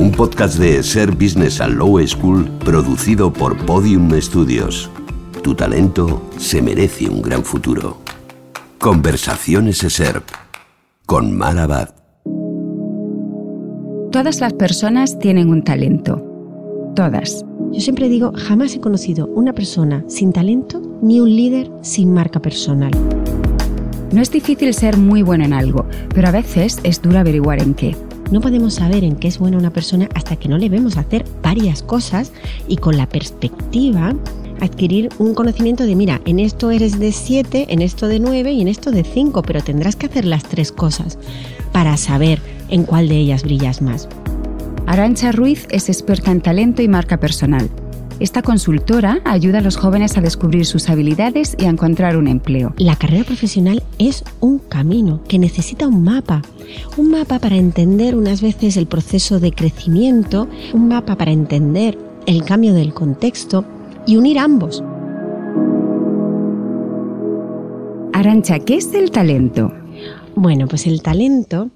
Un podcast de ESER Business and Law School producido por Podium Studios. Tu talento se merece un gran futuro. Conversaciones ESER con Marabad. Todas las personas tienen un talento. Todas. Yo siempre digo, jamás he conocido una persona sin talento ni un líder sin marca personal. No es difícil ser muy bueno en algo, pero a veces es duro averiguar en qué. No podemos saber en qué es buena una persona hasta que no le vemos hacer varias cosas y con la perspectiva adquirir un conocimiento de, mira, en esto eres de 7, en esto de 9 y en esto de 5, pero tendrás que hacer las tres cosas para saber en cuál de ellas brillas más. Arancha Ruiz es experta en talento y marca personal. Esta consultora ayuda a los jóvenes a descubrir sus habilidades y a encontrar un empleo. La carrera profesional es un camino que necesita un mapa. Un mapa para entender unas veces el proceso de crecimiento, un mapa para entender el cambio del contexto y unir ambos. Arancha, ¿qué es el talento? Bueno, pues el talento,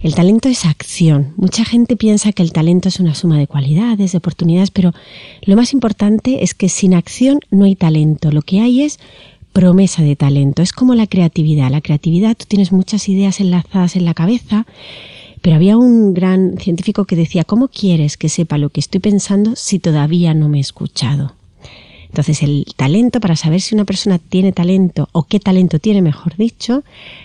el talento es acción. Mucha gente piensa que el talento es una suma de cualidades, de oportunidades, pero lo más importante es que sin acción no hay talento. Lo que hay es promesa de talento. Es como la creatividad. La creatividad, tú tienes muchas ideas enlazadas en la cabeza, pero había un gran científico que decía, ¿cómo quieres que sepa lo que estoy pensando si todavía no me he escuchado? Entonces, el talento, para saber si una persona tiene talento o qué talento tiene, mejor dicho,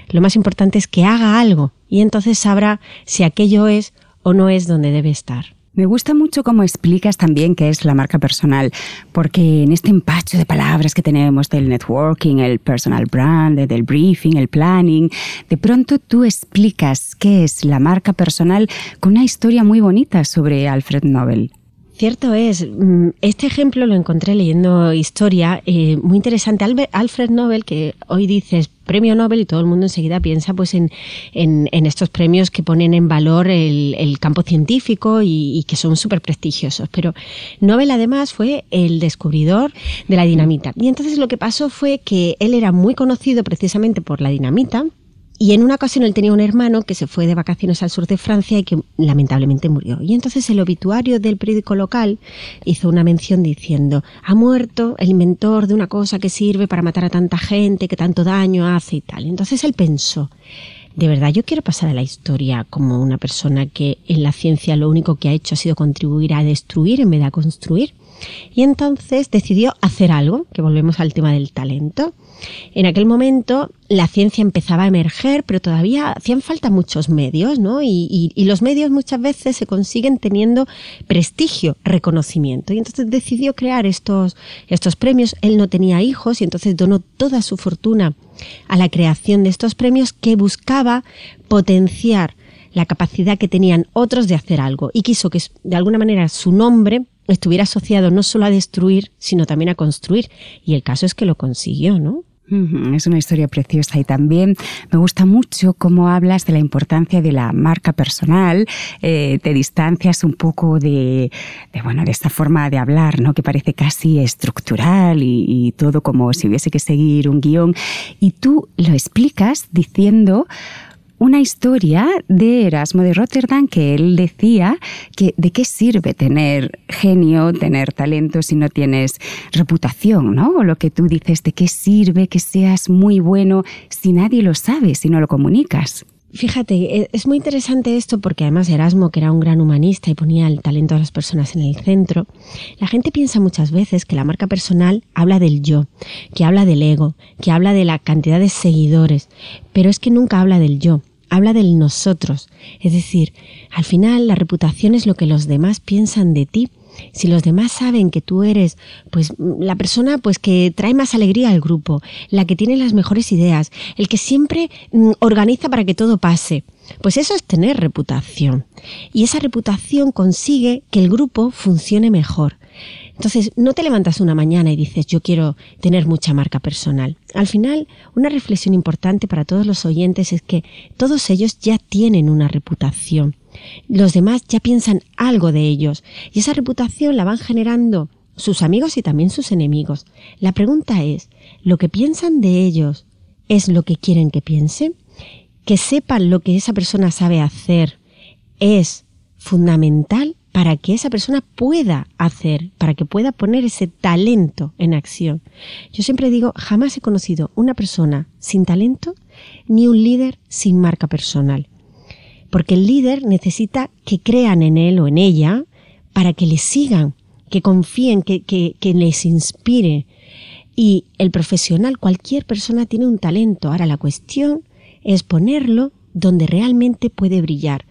lo más importante es que haga algo y entonces sabrá si aquello es o no es donde debe estar. Me gusta mucho cómo explicas también qué es la marca personal, porque en este empacho de palabras que tenemos del networking, el personal brand, del briefing, el planning, de pronto tú explicas qué es la marca personal con una historia muy bonita sobre Alfred Nobel. Cierto es. Mm, este ejemplo lo encontré leyendo historia eh, muy interesante. Alfred Nobel, que hoy dices premio Nobel y todo el mundo enseguida piensa pues en, en, estos premios que ponen en valor el, campo científico y, y que son súper prestigiosos. Pero Nobel además fue el descubridor de la dinamita. Y entonces lo que pasó fue que él era muy conocido precisamente por la dinamita y en una ocasión él tenía un hermano que se fue de vacaciones al sur de Francia y que lamentablemente murió. Y entonces el obituario del periódico local hizo una mención diciendo, ha muerto el inventor de una cosa que sirve para matar a tanta gente, que tanto daño hace y tal. entonces él pensó, de verdad yo quiero pasar a la historia como una persona que en la ciencia lo único que ha hecho ha sido contribuir a destruir en vez de a construir. Y entonces decidió hacer algo, que volvemos al tema del talento. En aquel momento la ciencia empezaba a emerger, pero todavía hacían falta muchos medios, ¿no? Y, los medios muchas veces se consiguen teniendo prestigio, reconocimiento. Y entonces decidió crear estos, estos premios. Él no tenía hijos y entonces donó toda su fortuna a la creación de estos premios que buscaba potenciar la capacidad que tenían otros de hacer algo y quiso que de alguna manera su nombre estuviera asociado no solo a destruir, sino también a construir. Y el caso es que lo consiguió, ¿no? Es una historia preciosa y también me gusta mucho cómo hablas de la importancia de la marca personal, eh, te distancias un poco de, bueno, de esta forma de hablar, ¿no? Que parece casi estructural y, y todo como si hubiese que seguir un guion. Y tú lo explicas diciendo una historia de Erasmo de Rotterdam que él decía que de qué sirve tener genio, tener talento si no tienes reputación, ¿no? O lo que tú dices, de qué sirve que seas muy bueno si nadie lo sabe, si no lo comunicas. Fíjate, e, es muy interesante esto porque además Erasmo, que era un gran humanista y ponía el talento de las personas en el centro, la gente piensa muchas veces que la marca personal habla del yo, que habla del ego, que habla de la cantidad de seguidores, pero es que nunca habla del yo habla del nosotros. Es decir, al final la reputación es lo que los demás piensan de ti si los demás saben que tú eres pues la persona pues que trae más alegría al grupo, la que tiene las mejores ideas, el que siempre mm, organiza para que todo pase, pues eso es tener reputación. Y esa reputación consigue que el grupo funcione mejor. Entonces, no te levantas una mañana y dices, yo quiero tener mucha marca personal. Al final, una reflexión importante para todos los oyentes es que todos ellos ya tienen una reputación. Los demás ya piensan algo de ellos y esa reputación la van generando sus amigos y también sus enemigos. La pregunta es, ¿lo que piensan de ellos es lo que quieren que piensen? Que sepan lo que esa persona sabe hacer es fundamental para que esa persona pueda hacer, para que pueda poner ese talento en acción. Yo siempre digo, jamás he conocido una persona sin talento ni un líder sin marca personal. Porque el líder necesita que crean en él o en ella para que le sigan, que confíen, que, que, que les inspire. Y el profesional, cualquier persona tiene un talento. Ahora la cuestión es ponerlo donde realmente puede brillar.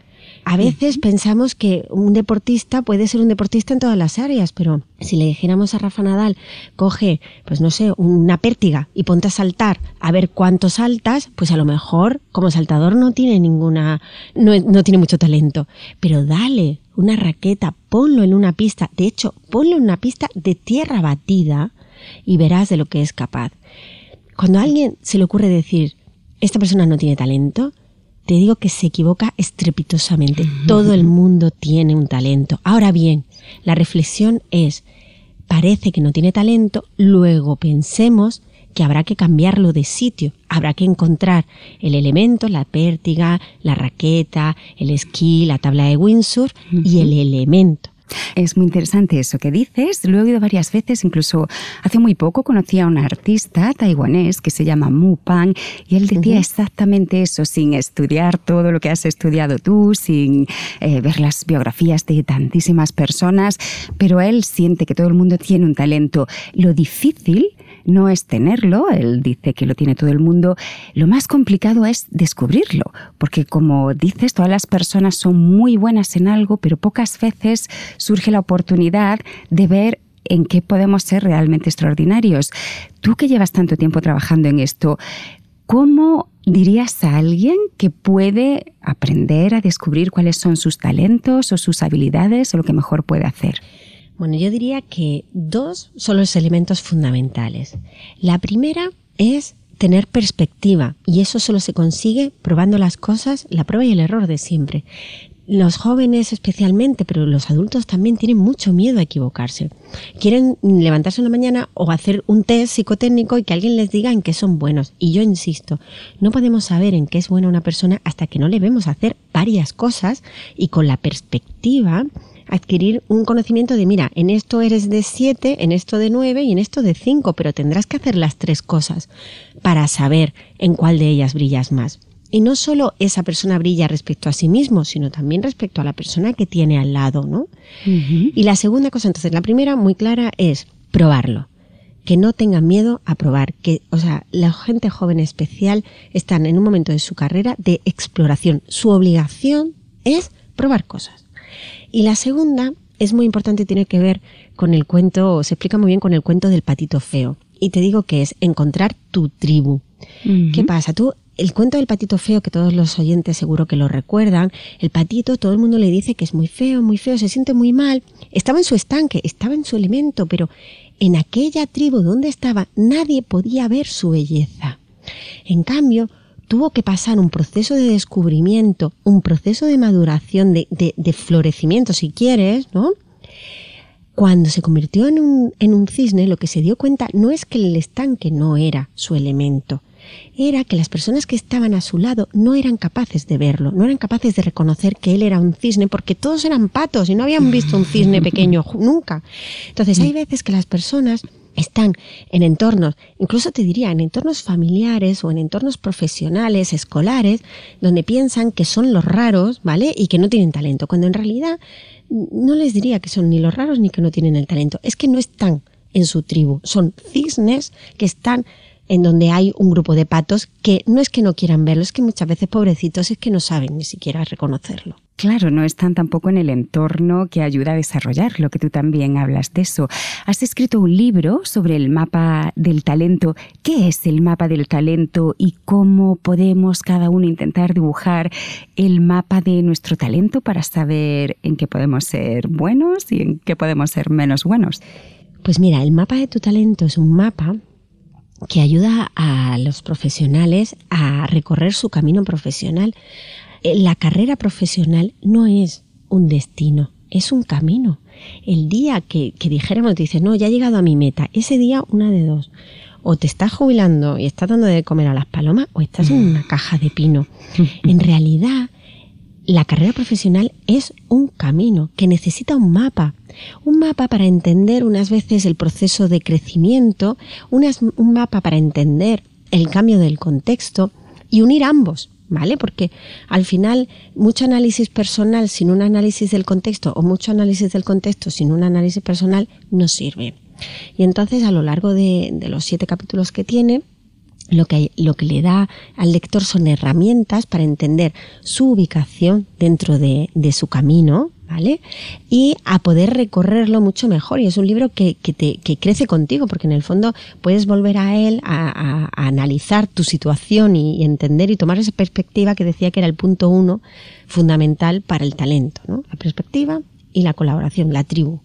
A veces pensamos que un deportista puede ser un deportista en todas las áreas, pero si le dijéramos a Rafa Nadal, coge, pues no sé, una pértiga y ponte a saltar a ver cuánto saltas, pues a lo mejor como saltador no tiene ninguna, no, no tiene mucho talento, pero dale una raqueta, ponlo en una pista, de hecho, ponlo en una pista de tierra batida y verás de lo que es capaz. Cuando a alguien se le ocurre decir, esta persona no tiene talento, te digo que se equivoca estrepitosamente. Todo el mundo tiene un talento. Ahora bien, la reflexión es, parece que no tiene talento, luego pensemos que habrá que cambiarlo de sitio, habrá que encontrar el elemento, la pértiga, la raqueta, el esquí, la tabla de windsurf y el elemento. Es muy interesante eso que dices. Lo he oído varias veces, incluso hace muy poco conocí a un artista taiwanés que se llama Mu Pang y él decía exactamente eso, sin estudiar todo lo que has estudiado tú, sin eh, ver las biografías de tantísimas personas, pero él siente que todo el mundo tiene un talento. Lo difícil no es tenerlo, él dice que lo tiene todo el mundo, lo más complicado es descubrirlo, porque como dices, todas las personas son muy buenas en algo, pero pocas veces surge la oportunidad de ver en qué podemos ser realmente extraordinarios. Tú que llevas tanto tiempo trabajando en esto, ¿cómo dirías a alguien que puede aprender a descubrir cuáles son sus talentos o sus habilidades o lo que mejor puede hacer? Bueno, yo diría que dos son los elementos fundamentales. La primera es tener perspectiva y eso solo se consigue probando las cosas, la prueba y el error de siempre. Los jóvenes especialmente, pero los adultos también tienen mucho miedo a equivocarse. Quieren levantarse una mañana o hacer un test psicotécnico y que alguien les diga en qué son buenos. Y yo insisto, no podemos saber en qué es buena una persona hasta que no le vemos hacer varias cosas y con la perspectiva adquirir un conocimiento de, mira, en esto eres de 7, en esto de 9 y en esto de 5, pero tendrás que hacer las tres cosas para saber en cuál de ellas brillas más. Y no solo esa persona brilla respecto a sí mismo, sino también respecto a la persona que tiene al lado, ¿no? Y la segunda cosa, entonces, la primera muy clara es probarlo. Que no tengan miedo a probar. Que, o sea, la gente joven especial están en un momento de su carrera de exploración. Su obligación es probar cosas. Y la segunda es muy importante, tiene que ver con el cuento, se explica muy bien con el cuento del patito feo. Y te digo que es encontrar tu tribu. ¿Qué pasa? Tú, el cuento del patito feo, que todos los oyentes seguro que lo recuerdan, el patito, todo el mundo le dice que es muy feo, muy feo, se siente muy mal. Estaba en su estanque, estaba en su elemento, pero en aquella tribu donde estaba nadie podía ver su belleza. En cambio, tuvo que pasar un proceso de descubrimiento, un proceso de maduración, de, de, florecimiento, si quieres, ¿no? Cuando se convirtió en un, en un cisne, lo que se dio cuenta no es que el estanque no era su elemento, era que las personas que estaban a su lado no eran capaces de verlo, no eran capaces de reconocer que él era un cisne, porque todos eran patos y no habían visto un cisne pequeño nunca. Entonces hay veces que las personas están en entornos, incluso te diría, en entornos familiares o en entornos profesionales, escolares, donde piensan que son los raros, ¿vale? Y que no tienen talento, cuando en realidad no les diría que son ni los raros ni que no tienen el talento, es que no están en su tribu, son cisnes que están en donde hay un grupo de patos que no es que no quieran verlo, es que muchas veces pobrecitos es que no saben ni siquiera reconocerlo. Claro, no están tampoco en el entorno que ayuda a desarrollar, lo que tú también hablas de eso. Has escrito un libro sobre el mapa del talento. ¿Qué es el mapa del talento y cómo podemos cada uno intentar dibujar el mapa de nuestro talento para saber en qué podemos ser buenos y en qué podemos ser menos buenos? Pues mira, el mapa de tu talento es un mapa que ayuda a los profesionales a recorrer su camino profesional. Eh, la carrera profesional no es un destino, es un camino. El día que, que dijéramos, dices, no, ya he llegado a mi meta, ese día una de dos. O te estás jubilando y estás dando de comer a las palomas o estás en una caja de pino. En realidad, la carrera profesional es un camino que necesita un mapa. Un mapa para entender unas veces el proceso de crecimiento, un mapa para entender el cambio del contexto y unir ambos, ¿vale? Porque al final mucho análisis personal sin un análisis del contexto o mucho análisis del contexto sin un análisis personal no sirve. Y entonces a lo largo de, de los siete capítulos que tiene, lo que, lo que le da al lector son herramientas para entender su ubicación dentro de, su camino, Y a poder recorrerlo mucho mejor. Y es un libro que, que, crece contigo, porque en el fondo puedes volver a él a, analizar tu situación y, entender y tomar esa perspectiva que decía que era el punto uno fundamental para el talento, ¿no? La perspectiva y la colaboración, la tribu.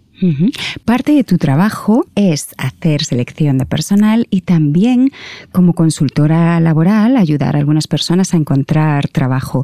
Parte de tu trabajo es hacer selección de personal y también como consultora laboral ayudar a algunas personas a encontrar trabajo.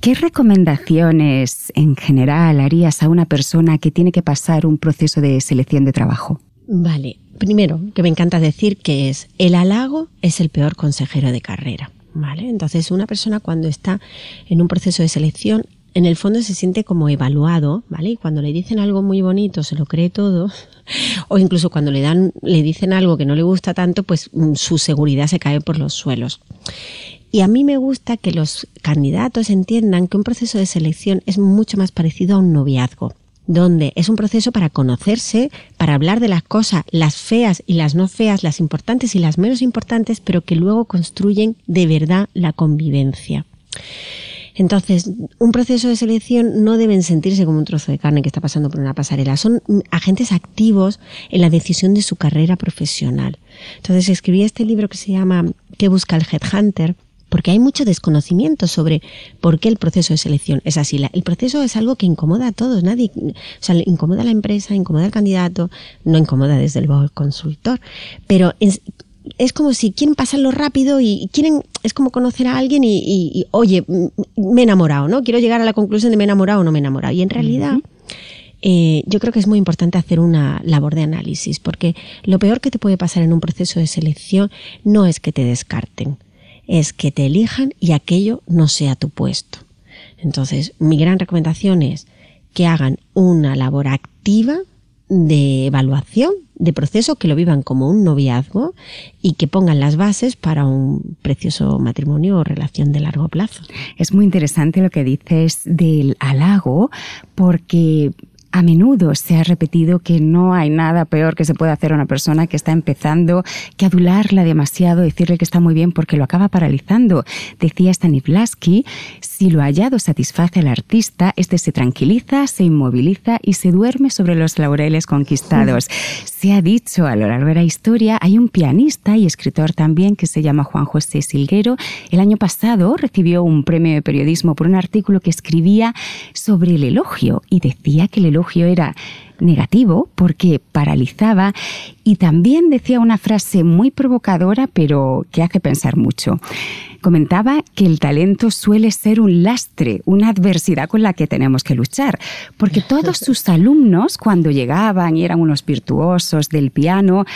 ¿Qué recomendaciones en general harías a una persona que tiene que pasar un proceso de selección de trabajo? Vale, primero, que me encanta decir que es el halago es el peor consejero de carrera. ¿Vale? Entonces, una persona cuando está en un proceso de selección en el fondo se siente como evaluado, ¿vale? Y cuando le dicen algo muy bonito se lo cree todo, o incluso cuando le dan, le dicen algo que no le gusta tanto, pues mm, su seguridad se cae por los suelos. Y a mí me gusta que los candidatos entiendan que un proceso de selección es mucho más parecido a un noviazgo, donde es un proceso para conocerse, para hablar de las cosas, las feas y las no feas, las importantes y las menos importantes, pero que luego construyen de verdad la convivencia. Entonces, un proceso de selección no deben sentirse como un trozo de carne que está pasando por una pasarela. Son agentes activos en la decisión de su carrera profesional. Entonces, escribí este libro que se llama ¿Qué busca el Headhunter? porque hay mucho desconocimiento sobre por qué el proceso de selección es así. El proceso es algo que incomoda a todos, nadie, o sea, incomoda a la empresa, incomoda al candidato, no incomoda desde luego al consultor, pero es, es como si quieren pasarlo rápido y quieren, es como conocer a alguien y, oye, me he enamorado, ¿no? Quiero llegar a la conclusión de me he enamorado o no me he enamorado. Y en realidad, eh, yo creo que es muy importante hacer una labor de análisis, porque lo peor que te puede pasar en un proceso de selección no es que te descarten, es que te elijan y aquello no sea tu puesto. Entonces, mi gran recomendación es que hagan una labor activa de evaluación de proceso, que lo vivan como un noviazgo y que pongan las bases para un precioso matrimonio o relación de largo plazo. Es muy interesante lo que dices del halago, porque a menudo se ha repetido que no hay nada peor que se pueda hacer a una persona que está empezando que adularla demasiado, decirle que está muy bien porque lo acaba paralizando. Decía Stanislavski, si lo hallado satisface al artista, este se tranquiliza, se inmoviliza y se duerme sobre los laureles conquistados. Se ha dicho a lo largo de la historia, hay un pianista y escritor también que se llama Juan José Silguero. El año pasado recibió un premio de periodismo por un artículo que escribía sobre el elogio y decía que el elogio era negativo porque paralizaba y también decía una frase muy provocadora pero que hace pensar mucho comentaba que el talento suele ser un lastre, una adversidad con la que tenemos que luchar, porque todos sus alumnos, cuando llegaban y eran unos virtuosos del piano,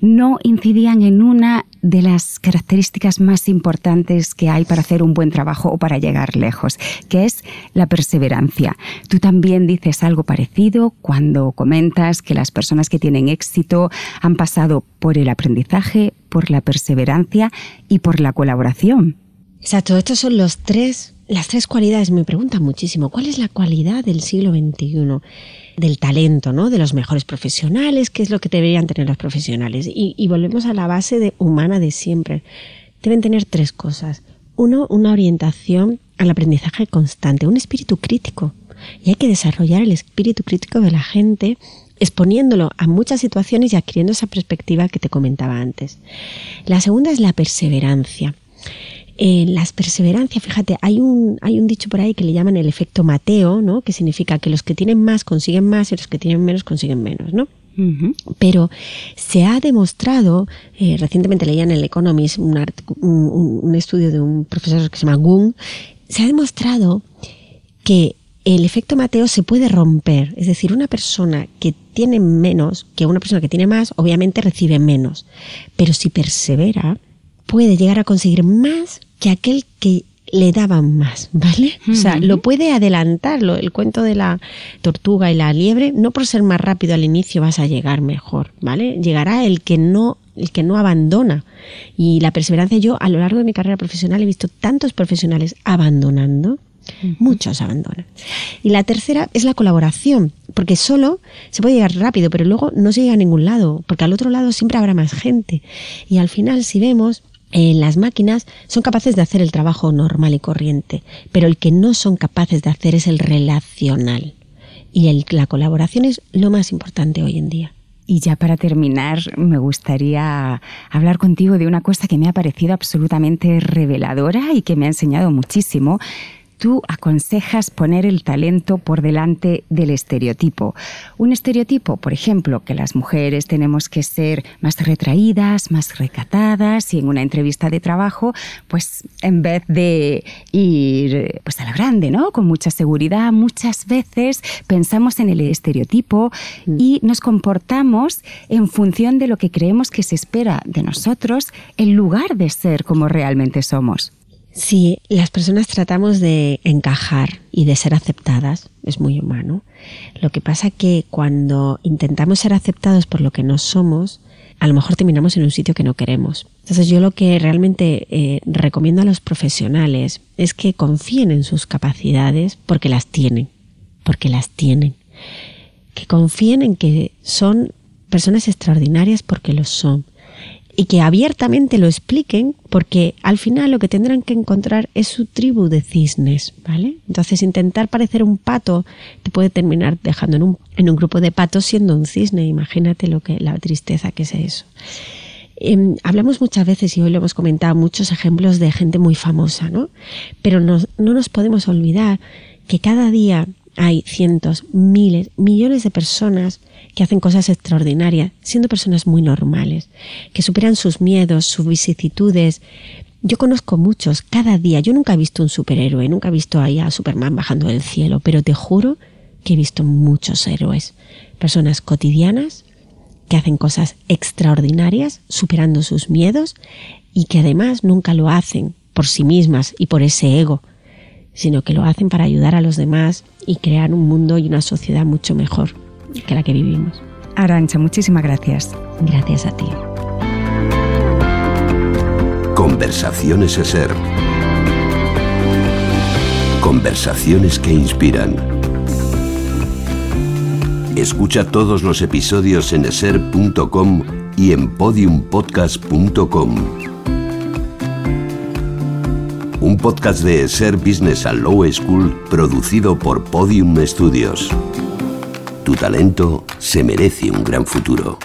no incidían en una de las características más importantes que hay para hacer un buen trabajo o para llegar lejos, que es la perseverancia. Tú también dices algo parecido cuando comentas que las personas que tienen éxito han pasado por el aprendizaje, por la perseverancia y por la colaboración. Exacto, estos son los tres, las tres cualidades. Me preguntan muchísimo, ¿cuál es la cualidad del siglo XXI? Del talento, ¿no? De los mejores profesionales, ¿qué es lo que deberían tener los profesionales? Y, volvemos a la base humana de siempre. Deben tener tres cosas. Uno, una orientación al aprendizaje constante, un espíritu crítico. Y hay que desarrollar el espíritu crítico de la gente exponiéndolo a muchas situaciones y adquiriendo esa perspectiva que te comentaba antes. La segunda es la perseverancia. En las perseverancias, fíjate, hay un, hay un dicho por ahí que le llaman el efecto Mateo, ¿no? que significa que los que tienen más consiguen más y los que tienen menos consiguen menos. ¿no? Pero se ha demostrado, eh, recientemente leía en el Economist un, un, estudio de un profesor que se llama Gung, se ha demostrado que el efecto Mateo se puede romper. Es decir, una persona que tiene menos que una persona que tiene más, obviamente recibe menos. Pero si persevera, puede llegar a conseguir más que aquel que le daban más, ¿vale? O sea, lo puede adelantarlo. El cuento de la tortuga y la liebre, no por ser más rápido al inicio vas a llegar mejor, ¿vale? Llegará el que no el que no abandona. Y la perseverancia, yo a lo largo de mi carrera profesional he visto tantos profesionales abandonando, muchos abandonan. Y la tercera es la colaboración, porque solo se puede llegar rápido, pero luego no se llega a ningún lado, porque al otro lado siempre habrá más gente. Y al final, si vemos, las máquinas son capaces de hacer el trabajo normal y corriente, pero el que no son capaces de hacer es el relacional. Y el, la colaboración es lo más importante hoy en día. Y ya para terminar, me gustaría hablar contigo de una cosa que me ha parecido absolutamente reveladora y que me ha enseñado muchísimo, tú aconsejas poner el talento por delante del estereotipo. Un estereotipo, por ejemplo, que las mujeres tenemos que ser más retraídas, más recatadas y en una entrevista de trabajo, pues en vez de ir pues a la grande, ¿no? Con mucha seguridad, muchas veces pensamos en el estereotipo mm. y nos comportamos en función de lo que creemos que se espera de nosotros en lugar de ser como realmente somos. Si las personas tratamos de encajar y de ser aceptadas, es muy humano. Lo que pasa que cuando intentamos ser aceptados por lo que no somos, a lo mejor terminamos en un sitio que no queremos. Entonces yo lo que realmente eh, recomiendo a los profesionales es que confíen en sus capacidades porque las tienen, porque las tienen. Que confíen en que son personas extraordinarias porque lo son y que abiertamente lo expliquen, porque al final lo que tendrán que encontrar es su tribu de cisnes, ¿vale? Entonces intentar parecer un pato te puede terminar dejando en un, en un grupo de patos siendo un cisne, imagínate lo que, la tristeza que es eso. Em, hablamos muchas veces, y hoy lo hemos comentado, muchos ejemplos de gente muy famosa, ¿no? Pero no nos podemos olvidar que cada día hay cientos, miles, millones de personas que hacen cosas extraordinarias, siendo personas muy normales, que superan sus miedos, sus vicisitudes. Yo conozco muchos, cada día, yo nunca he visto un superhéroe, nunca he visto ahí a Superman bajando del cielo, pero te juro que he visto muchos héroes, personas cotidianas que hacen cosas extraordinarias, superando sus miedos y que además nunca lo hacen por sí mismas y por ese ego, sino que lo hacen para ayudar a los demás y crear un mundo y una sociedad mucho mejor que la que vivimos. Arancha, muchísimas gracias. Gracias a ti. Conversaciones ESER. Conversaciones que inspiran. Escucha todos los episodios en eser.com y en podiumpodcast.com. Un podcast de Ser Business and Low School producido por Podium Studios. Tu talento se merece un gran futuro.